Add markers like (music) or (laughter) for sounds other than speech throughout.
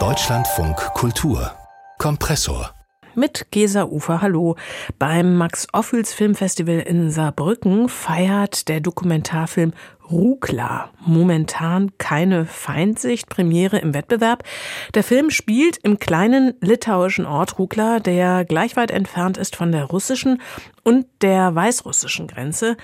Deutschlandfunk Kultur Kompressor mit Gesa Ufer. Hallo. Beim Max Ophüls Filmfestival in Saarbrücken feiert der Dokumentarfilm Rukla. Momentan keine Feindsicht, Premiere im Wettbewerb. Der Film spielt im kleinen litauischen Ort Rukla, der gleich weit entfernt ist von der russischen und der weißrussischen Grenze.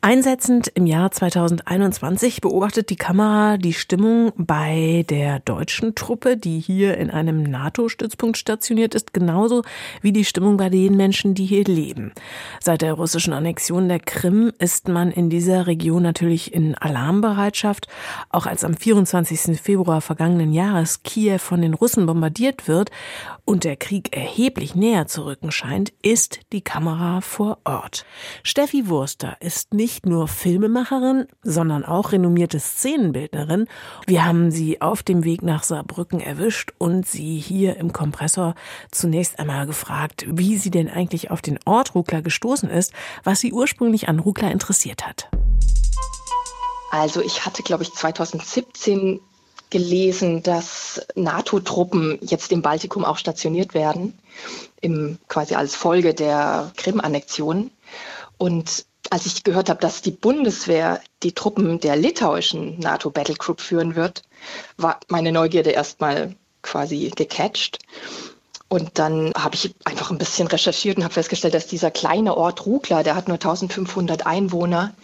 Einsetzend im Jahr 2021 beobachtet die Kamera die Stimmung bei der deutschen Truppe, die hier in einem NATO-Stützpunkt stationiert ist, genauso wie die Stimmung bei den Menschen, die hier leben. Seit der russischen Annexion der Krim ist man in dieser Region natürlich in Alarmbereitschaft. Auch als am 24. Februar vergangenen Jahres Kiew von den Russen bombardiert wird und der Krieg erheblich näher zu rücken scheint, ist die Kamera vor Ort. Steffi Wurster ist nicht nur Filmemacherin, sondern auch renommierte Szenenbildnerin. Wir haben sie auf dem Weg nach Saarbrücken erwischt und sie hier im Kompressor zunächst einmal gefragt, wie sie denn eigentlich auf den Ort Rukla gestoßen ist, was sie ursprünglich an Rukla interessiert hat. Also ich hatte, glaube ich, 2017 gelesen, dass NATO-Truppen jetzt im Baltikum auch stationiert werden, im, quasi als Folge der Krim-Annexion. Und als ich gehört habe, dass die Bundeswehr die Truppen der litauischen NATO Battlegroup führen wird, war meine Neugierde erstmal quasi gecatcht. Und dann habe ich einfach ein bisschen recherchiert und habe festgestellt, dass dieser kleine Ort Rukla, der hat nur 1500 Einwohner,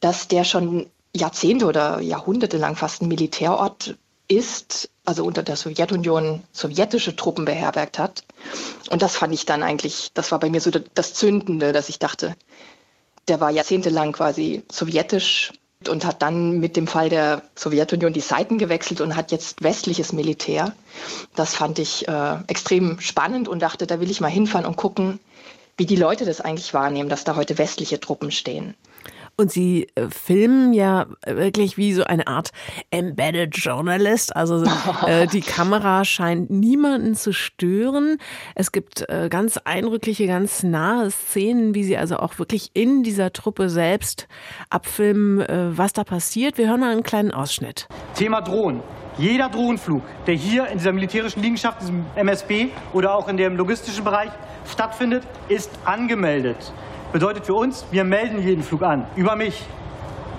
dass der schon Jahrzehnte oder Jahrhunderte lang fast ein Militärort ist, also unter der Sowjetunion sowjetische Truppen beherbergt hat. Und das fand ich dann eigentlich, das war bei mir so das Zündende, dass ich dachte, der war jahrzehntelang quasi sowjetisch und hat dann mit dem Fall der Sowjetunion die Seiten gewechselt und hat jetzt westliches Militär. Das fand ich äh, extrem spannend und dachte, da will ich mal hinfahren und gucken, wie die Leute das eigentlich wahrnehmen, dass da heute westliche Truppen stehen. Und sie äh, filmen ja wirklich wie so eine Art Embedded Journalist. Also (laughs) äh, die Kamera scheint niemanden zu stören. Es gibt äh, ganz eindrückliche, ganz nahe Szenen, wie sie also auch wirklich in dieser Truppe selbst abfilmen, äh, was da passiert. Wir hören mal einen kleinen Ausschnitt. Thema Drohnen. Jeder Drohnenflug, der hier in dieser militärischen Liegenschaft, diesem MSB oder auch in dem logistischen Bereich stattfindet, ist angemeldet. Bedeutet für uns, wir melden jeden Flug an, über mich.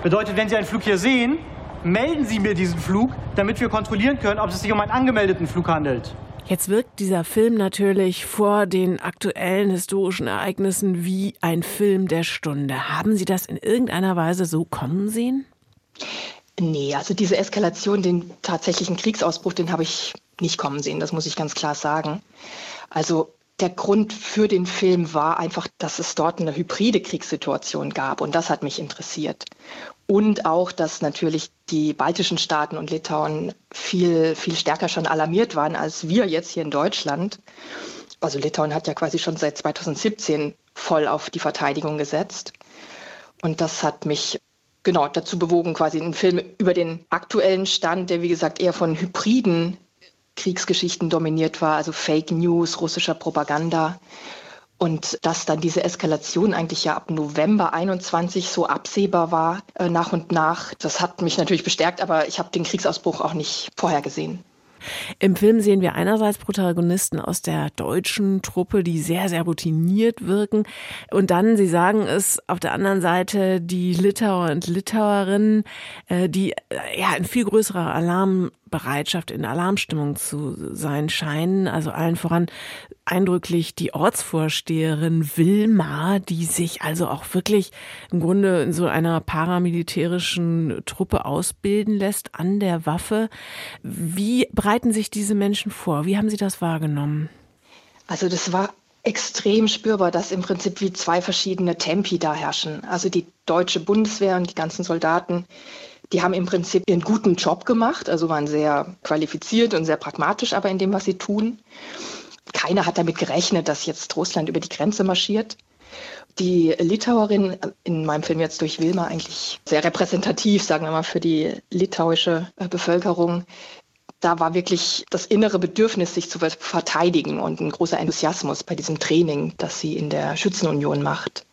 Bedeutet, wenn Sie einen Flug hier sehen, melden Sie mir diesen Flug, damit wir kontrollieren können, ob es sich um einen angemeldeten Flug handelt. Jetzt wirkt dieser Film natürlich vor den aktuellen historischen Ereignissen wie ein Film der Stunde. Haben Sie das in irgendeiner Weise so kommen sehen? Nee, also diese Eskalation, den tatsächlichen Kriegsausbruch, den habe ich nicht kommen sehen, das muss ich ganz klar sagen. Also der Grund für den Film war einfach, dass es dort eine hybride Kriegssituation gab und das hat mich interessiert. Und auch, dass natürlich die baltischen Staaten und Litauen viel, viel stärker schon alarmiert waren als wir jetzt hier in Deutschland. Also Litauen hat ja quasi schon seit 2017 voll auf die Verteidigung gesetzt. Und das hat mich genau dazu bewogen, quasi einen Film über den aktuellen Stand, der wie gesagt eher von hybriden Kriegsgeschichten dominiert war, also Fake News, russischer Propaganda. Und dass dann diese Eskalation eigentlich ja ab November 21 so absehbar war, äh, nach und nach, das hat mich natürlich bestärkt, aber ich habe den Kriegsausbruch auch nicht vorher gesehen. Im Film sehen wir einerseits Protagonisten aus der deutschen Truppe, die sehr, sehr routiniert wirken. Und dann, Sie sagen es, auf der anderen Seite die Litauer und Litauerinnen, äh, die äh, ja in viel größerer Alarmbereitschaft, in Alarmstimmung zu sein scheinen. Also allen voran eindrücklich die Ortsvorsteherin Wilma, die sich also auch wirklich im Grunde in so einer paramilitärischen Truppe ausbilden lässt an der Waffe. Wie bereiten sich diese Menschen vor? Wie haben Sie das wahrgenommen? Also das war extrem spürbar, dass im Prinzip wie zwei verschiedene Tempi da herrschen. Also die deutsche Bundeswehr und die ganzen Soldaten, die haben im Prinzip ihren guten Job gemacht, also waren sehr qualifiziert und sehr pragmatisch aber in dem, was sie tun. Keiner hat damit gerechnet, dass jetzt Russland über die Grenze marschiert. Die Litauerin, in meinem Film jetzt durch Wilma, eigentlich sehr repräsentativ, sagen wir mal, für die litauische äh, Bevölkerung. Da war wirklich das innere Bedürfnis, sich zu verteidigen und ein großer Enthusiasmus bei diesem Training, das sie in der Schützenunion macht.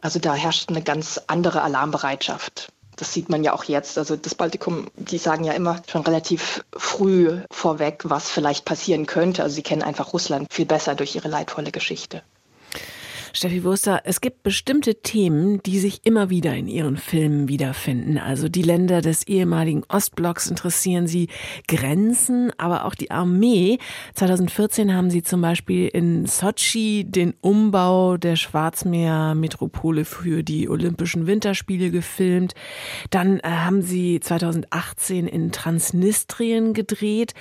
Also da herrscht eine ganz andere Alarmbereitschaft. Das sieht man ja auch jetzt. Also das Baltikum, die sagen ja immer schon relativ früh vorweg, was vielleicht passieren könnte. Also sie kennen einfach Russland viel besser durch ihre leidvolle Geschichte. Steffi Wurster, es gibt bestimmte Themen, die sich immer wieder in Ihren Filmen wiederfinden. Also die Länder des ehemaligen Ostblocks interessieren Sie, Grenzen, aber auch die Armee. 2014 haben Sie zum Beispiel in Sochi den Umbau der Schwarzmeermetropole für die Olympischen Winterspiele gefilmt. Dann äh, haben Sie 2018 in Transnistrien gedreht.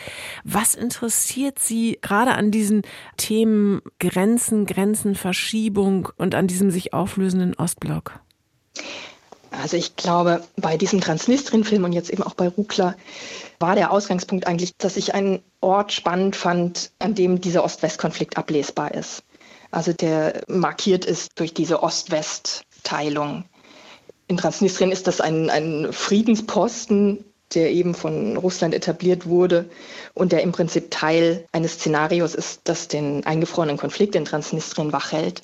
Was interessiert Sie gerade an diesen Themen Grenzen, Grenzenverschiebung? Verschiebung und an diesem sich auflösenden Ostblock? Also ich glaube, bei diesem Transnistrien-Film und jetzt eben auch bei Rukla war der Ausgangspunkt eigentlich, dass ich einen Ort spannend fand, an dem dieser Ost-West-Konflikt ablesbar ist. Also der markiert ist durch diese Ost-West-Teilung. In Transnistrien ist das ein, ein Friedensposten, der eben von Russland etabliert wurde und der im Prinzip Teil eines Szenarios ist, das den eingefrorenen Konflikt in Transnistrien wachhält.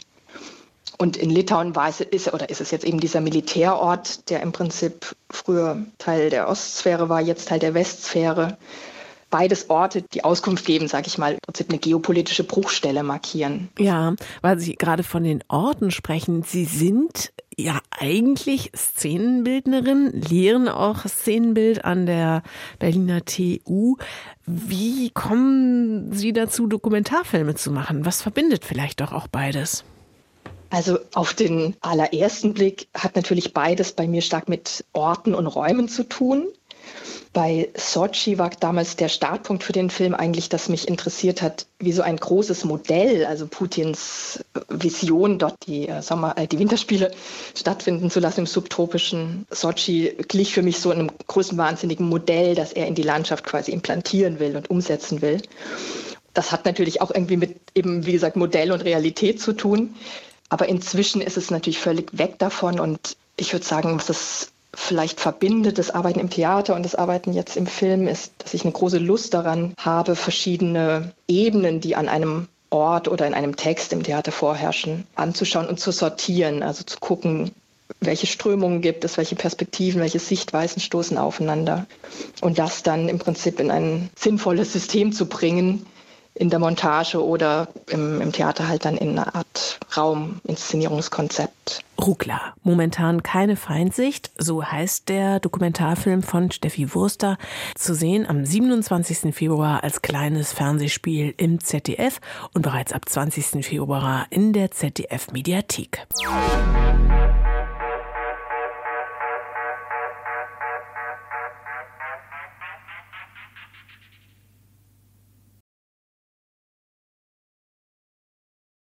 Und in Litauen war es, ist, oder ist es jetzt eben dieser Militärort, der im Prinzip früher Teil der Ostsphäre war, jetzt Teil der Westsphäre. Beides Orte, die Auskunft geben, sage ich mal, im Prinzip eine geopolitische Bruchstelle markieren. Ja, weil Sie gerade von den Orten sprechen. Sie sind ja eigentlich Szenenbildnerin, lehren auch Szenenbild an der Berliner TU. Wie kommen Sie dazu, Dokumentarfilme zu machen? Was verbindet vielleicht doch auch beides? Also auf den allerersten Blick hat natürlich beides bei mir stark mit Orten und Räumen zu tun. Bei Sochi war damals der Startpunkt für den Film eigentlich, dass mich interessiert hat, wie so ein großes Modell, also Putins Vision, dort die, äh, Sommer, äh, die Winterspiele stattfinden zu lassen im subtropischen Sochi, glich für mich so einem großen wahnsinnigen Modell, das er in die Landschaft quasi implantieren will und umsetzen will. Das hat natürlich auch irgendwie mit eben, wie gesagt, Modell und Realität zu tun. Aber inzwischen ist es natürlich völlig weg davon und ich würde sagen, was es vielleicht verbindet, das Arbeiten im Theater und das Arbeiten jetzt im Film, ist, dass ich eine große Lust daran habe, verschiedene Ebenen, die an einem Ort oder in einem Text im Theater vorherrschen, anzuschauen und zu sortieren, also zu gucken, welche Strömungen gibt es, welche Perspektiven, welche Sichtweisen stoßen aufeinander. Und das dann im Prinzip in ein sinnvolles System zu bringen, in der Montage oder im, im Theater halt dann in einer Art Rauminszenierungskonzept. Rukla, momentan keine Feindsicht, so heißt der Dokumentarfilm von Steffi Wurster, zu sehen am 27. Februar als kleines Fernsehspiel im ZDF und bereits ab 20. Februar in der ZDF Mediathek.